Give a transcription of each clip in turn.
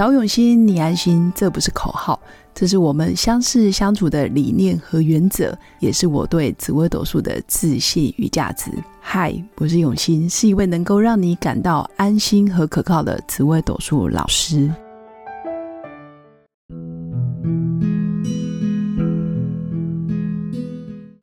找永新，你安心，这不是口号，这是我们相识相处的理念和原则，也是我对紫微斗数的自信与价值。嗨，我是永新，是一位能够让你感到安心和可靠的紫微斗数老师。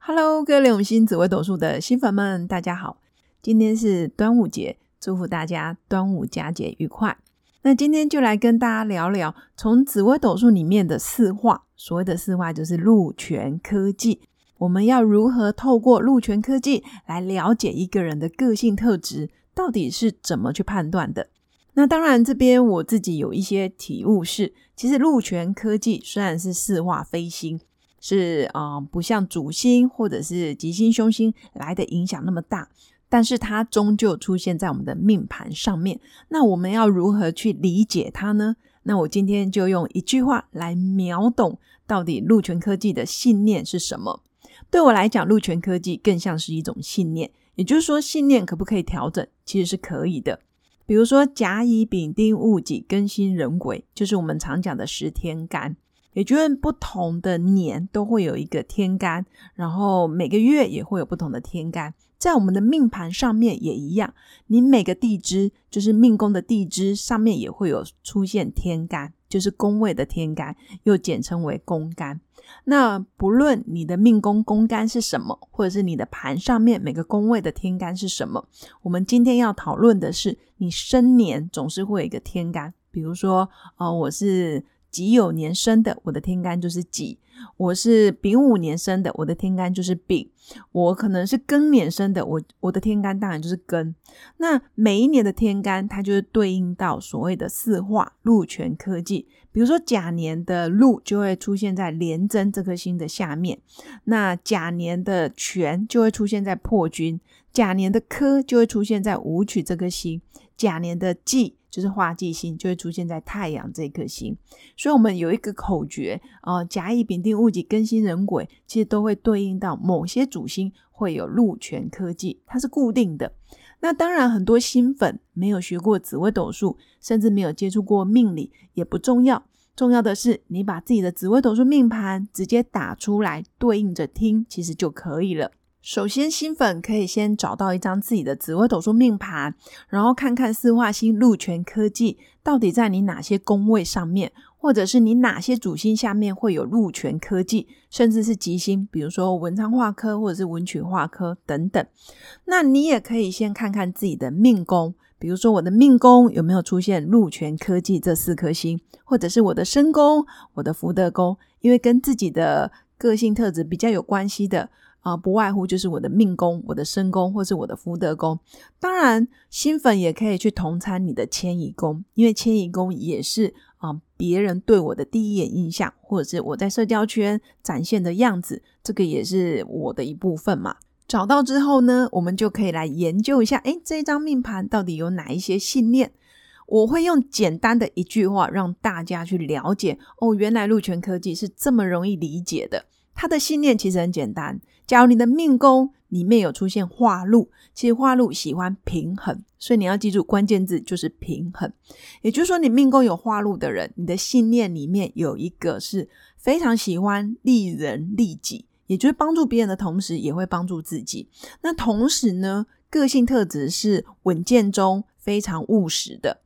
Hello，各位永新紫微斗数的新粉们，大家好！今天是端午节，祝福大家端午佳节愉快。那今天就来跟大家聊聊，从紫微斗数里面的四化，所谓的四化就是禄权科技，我们要如何透过禄权科技来了解一个人的个性特质，到底是怎么去判断的？那当然，这边我自己有一些体悟是，其实禄权科技虽然是四化飞星，是啊，不像主星或者是吉星凶星来的影响那么大。但是它终究出现在我们的命盘上面，那我们要如何去理解它呢？那我今天就用一句话来秒懂到底禄权科技的信念是什么。对我来讲，禄权科技更像是一种信念，也就是说，信念可不可以调整？其实是可以的。比如说甲乙丙丁戊己庚辛壬癸，就是我们常讲的十天干，也就是不同的年都会有一个天干，然后每个月也会有不同的天干。在我们的命盘上面也一样，你每个地支就是命宫的地支上面也会有出现天干，就是宫位的天干，又简称为宫干。那不论你的命宫宫干是什么，或者是你的盘上面每个宫位的天干是什么，我们今天要讨论的是，你生年总是会有一个天干，比如说，呃，我是己酉年生的，我的天干就是己。我是丙午年生的，我的天干就是丙；我可能是庚年生的，我我的天干当然就是庚。那每一年的天干，它就是对应到所谓的四化禄权科技。比如说甲年的禄就会出现在廉贞这颗星的下面，那甲年的权就会出现在破军，甲年的科就会出现在武曲这颗星，甲年的忌。就是化忌星就会出现在太阳这颗星，所以我们有一个口诀啊，甲乙丙丁戊己庚辛壬癸，其实都会对应到某些主星会有禄权科技，它是固定的。那当然，很多新粉没有学过紫微斗数，甚至没有接触过命理，也不重要。重要的是，你把自己的紫微斗数命盘直接打出来，对应着听，其实就可以了。首先，新粉可以先找到一张自己的紫微斗数命盘，然后看看四化星禄权科技到底在你哪些宫位上面，或者是你哪些主星下面会有禄权科技，甚至是吉星，比如说文昌化科或者是文曲化科等等。那你也可以先看看自己的命宫，比如说我的命宫有没有出现禄权科技这四颗星，或者是我的身宫、我的福德宫，因为跟自己的个性特质比较有关系的。啊，不外乎就是我的命宫、我的身宫，或是我的福德宫。当然，新粉也可以去同参你的迁移宫，因为迁移宫也是啊别人对我的第一眼印象，或者是我在社交圈展现的样子，这个也是我的一部分嘛。找到之后呢，我们就可以来研究一下，诶，这张命盘到底有哪一些信念？我会用简单的一句话让大家去了解哦，原来禄泉科技是这么容易理解的。他的信念其实很简单。假如你的命宫里面有出现化禄，其实化禄喜欢平衡，所以你要记住关键字就是平衡。也就是说，你命宫有化禄的人，你的信念里面有一个是非常喜欢利人利己，也就是帮助别人的同时也会帮助自己。那同时呢，个性特质是稳健中非常务实的。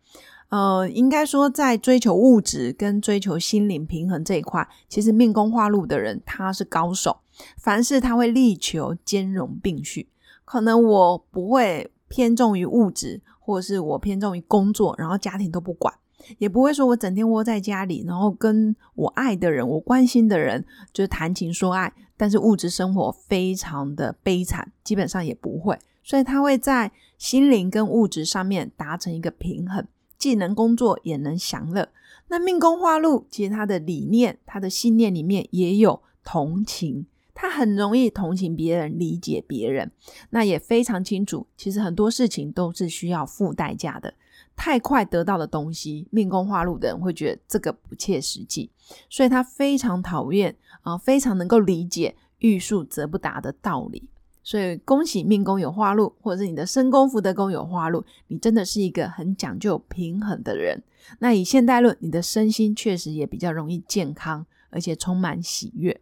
呃，应该说，在追求物质跟追求心灵平衡这一块，其实命宫化禄的人他是高手。凡事他会力求兼容并蓄。可能我不会偏重于物质，或者是我偏重于工作，然后家庭都不管，也不会说我整天窝在家里，然后跟我爱的人、我关心的人就是谈情说爱，但是物质生活非常的悲惨，基本上也不会。所以他会在心灵跟物质上面达成一个平衡。既能工作也能享乐。那命宫化禄，其实他的理念、他的信念里面也有同情，他很容易同情别人、理解别人。那也非常清楚，其实很多事情都是需要付代价的。太快得到的东西，命宫化禄的人会觉得这个不切实际，所以他非常讨厌啊，非常能够理解欲速则不达的道理。所以恭喜命宫有化禄，或者是你的身宫福德宫有化禄，你真的是一个很讲究平衡的人。那以现代论，你的身心确实也比较容易健康，而且充满喜悦。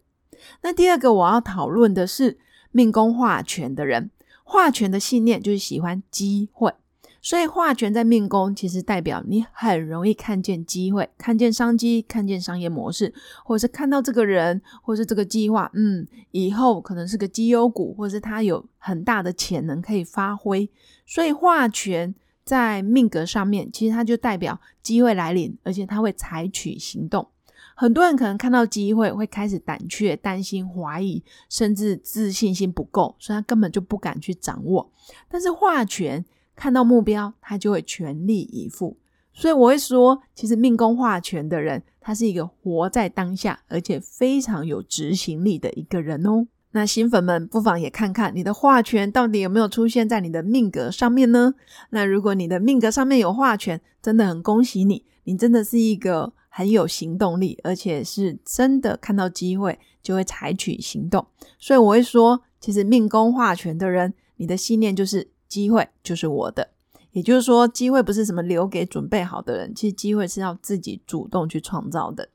那第二个我要讨论的是命宫化权的人，化权的信念就是喜欢机会。所以化权在命宫，其实代表你很容易看见机会，看见商机，看见商业模式，或者是看到这个人，或者是这个计划，嗯，以后可能是个绩优股，或者是他有很大的潜能可以发挥。所以化权在命格上面，其实它就代表机会来临，而且他会采取行动。很多人可能看到机会会开始胆怯、担心、怀疑，甚至自信心不够，所以他根本就不敢去掌握。但是化权。看到目标，他就会全力以赴。所以我会说，其实命宫化权的人，他是一个活在当下，而且非常有执行力的一个人哦。那新粉们不妨也看看你的化权到底有没有出现在你的命格上面呢？那如果你的命格上面有化权，真的很恭喜你，你真的是一个很有行动力，而且是真的看到机会就会采取行动。所以我会说，其实命宫化权的人，你的信念就是。机会就是我的，也就是说，机会不是什么留给准备好的人，其实机会是要自己主动去创造的。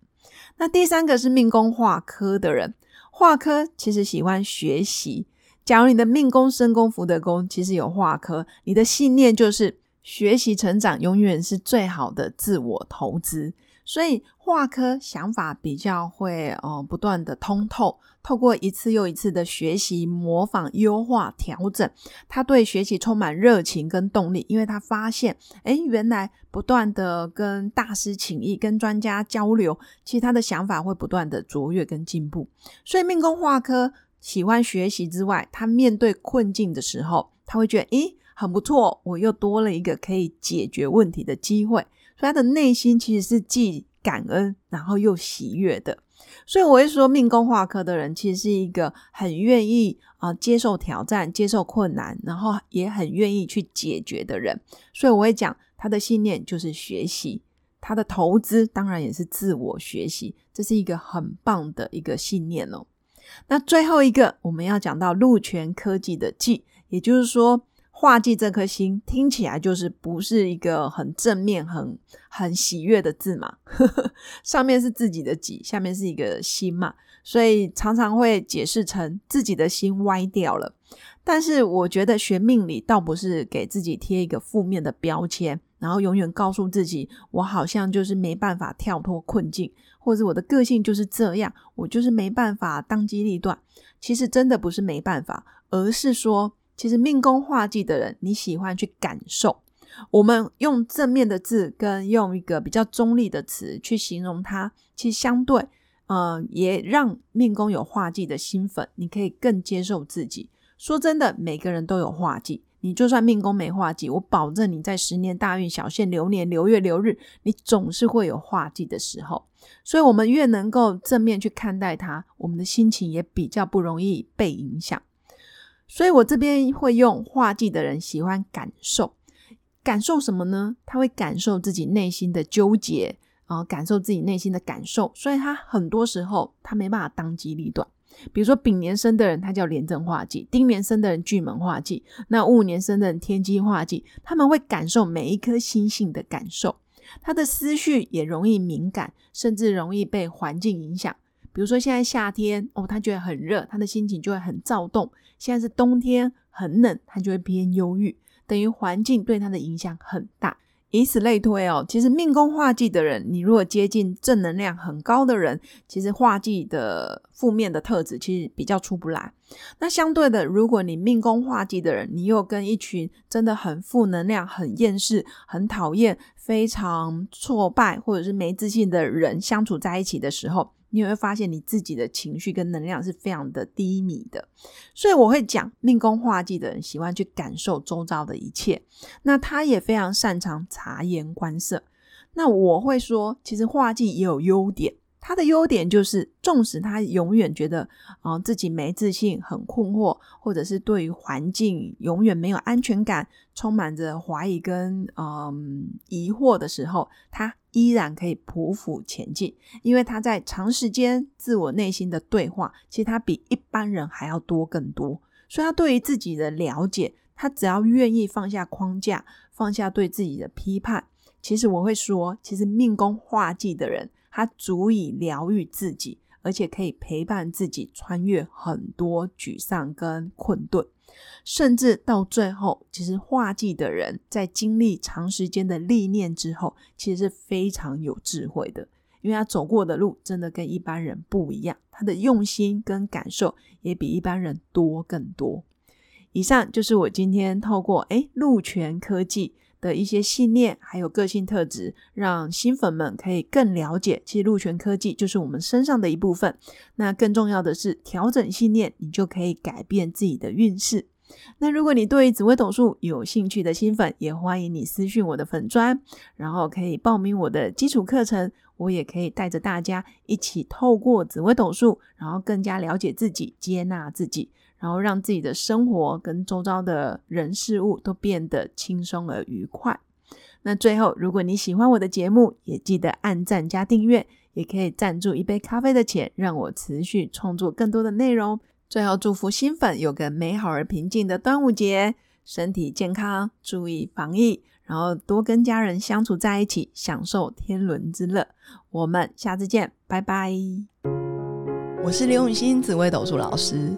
那第三个是命宫化科的人，化科其实喜欢学习。假如你的命宫、身宫、福德宫其实有化科，你的信念就是学习成长永远是最好的自我投资。所以化科想法比较会呃不断的通透，透过一次又一次的学习、模仿、优化、调整，他对学习充满热情跟动力，因为他发现，哎，原来不断的跟大师请益、跟专家交流，其实他的想法会不断的卓越跟进步。所以命宫化科喜欢学习之外，他面对困境的时候，他会觉得，诶，很不错，我又多了一个可以解决问题的机会。他的内心其实是既感恩，然后又喜悦的，所以我会说，命宫化科的人其实是一个很愿意啊接受挑战、接受困难，然后也很愿意去解决的人。所以我会讲，他的信念就是学习，他的投资当然也是自我学习，这是一个很棒的一个信念哦。那最后一个，我们要讲到陆权科技的技，也就是说。画忌这颗心听起来就是不是一个很正面、很很喜悦的字嘛？上面是自己的己，下面是一个心嘛，所以常常会解释成自己的心歪掉了。但是我觉得学命理倒不是给自己贴一个负面的标签，然后永远告诉自己我好像就是没办法跳脱困境，或者我的个性就是这样，我就是没办法当机立断。其实真的不是没办法，而是说。其实命宫化忌的人，你喜欢去感受。我们用正面的字跟用一个比较中立的词去形容它，其实相对，嗯，也让命宫有化忌的新粉，你可以更接受自己。说真的，每个人都有化忌，你就算命宫没化忌，我保证你在十年大运、小限流年、流月流日，你总是会有化忌的时候。所以，我们越能够正面去看待它，我们的心情也比较不容易被影响。所以我这边会用画技的人喜欢感受，感受什么呢？他会感受自己内心的纠结啊，感受自己内心的感受。所以他很多时候他没办法当机立断。比如说丙年生的人，他叫廉政画技；丁年生的人巨门画技；那戊年生的人天机画技。他们会感受每一颗星星的感受，他的思绪也容易敏感，甚至容易被环境影响。比如说现在夏天哦，他觉得很热，他的心情就会很躁动。现在是冬天，很冷，他就会偏忧郁，等于环境对他的影响很大。以此类推哦，其实命宫化忌的人，你如果接近正能量很高的人，其实化忌的负面的特质其实比较出不来。那相对的，如果你命宫化忌的人，你又跟一群真的很负能量、很厌世、很讨厌、非常挫败或者是没自信的人相处在一起的时候，你会发现你自己的情绪跟能量是非常的低迷的，所以我会讲命宫化忌的人喜欢去感受周遭的一切，那他也非常擅长察言观色。那我会说，其实化忌也有优点。他的优点就是，纵使他永远觉得啊自己没自信、很困惑，或者是对于环境永远没有安全感，充满着怀疑跟嗯疑惑的时候，他依然可以匍匐前进，因为他在长时间自我内心的对话，其实他比一般人还要多更多。所以他对于自己的了解，他只要愿意放下框架，放下对自己的批判，其实我会说，其实命宫化忌的人，他足以疗愈自己，而且可以陪伴自己穿越很多沮丧跟困顿。甚至到最后，其实画技的人在经历长时间的历练之后，其实是非常有智慧的，因为他走过的路真的跟一般人不一样，他的用心跟感受也比一般人多更多。以上就是我今天透过诶陆泉科技的一些信念，还有个性特质，让新粉们可以更了解，其实鹿泉科技就是我们身上的一部分。那更重要的是，调整信念，你就可以改变自己的运势。那如果你对紫微斗数有兴趣的新粉，也欢迎你私讯我的粉砖，然后可以报名我的基础课程。我也可以带着大家一起透过紫微斗数，然后更加了解自己，接纳自己，然后让自己的生活跟周遭的人事物都变得轻松而愉快。那最后，如果你喜欢我的节目，也记得按赞加订阅，也可以赞助一杯咖啡的钱，让我持续创作更多的内容。最后，祝福新粉有个美好而平静的端午节，身体健康，注意防疫，然后多跟家人相处在一起，享受天伦之乐。我们下次见，拜拜。我是刘永新，紫微斗数老师，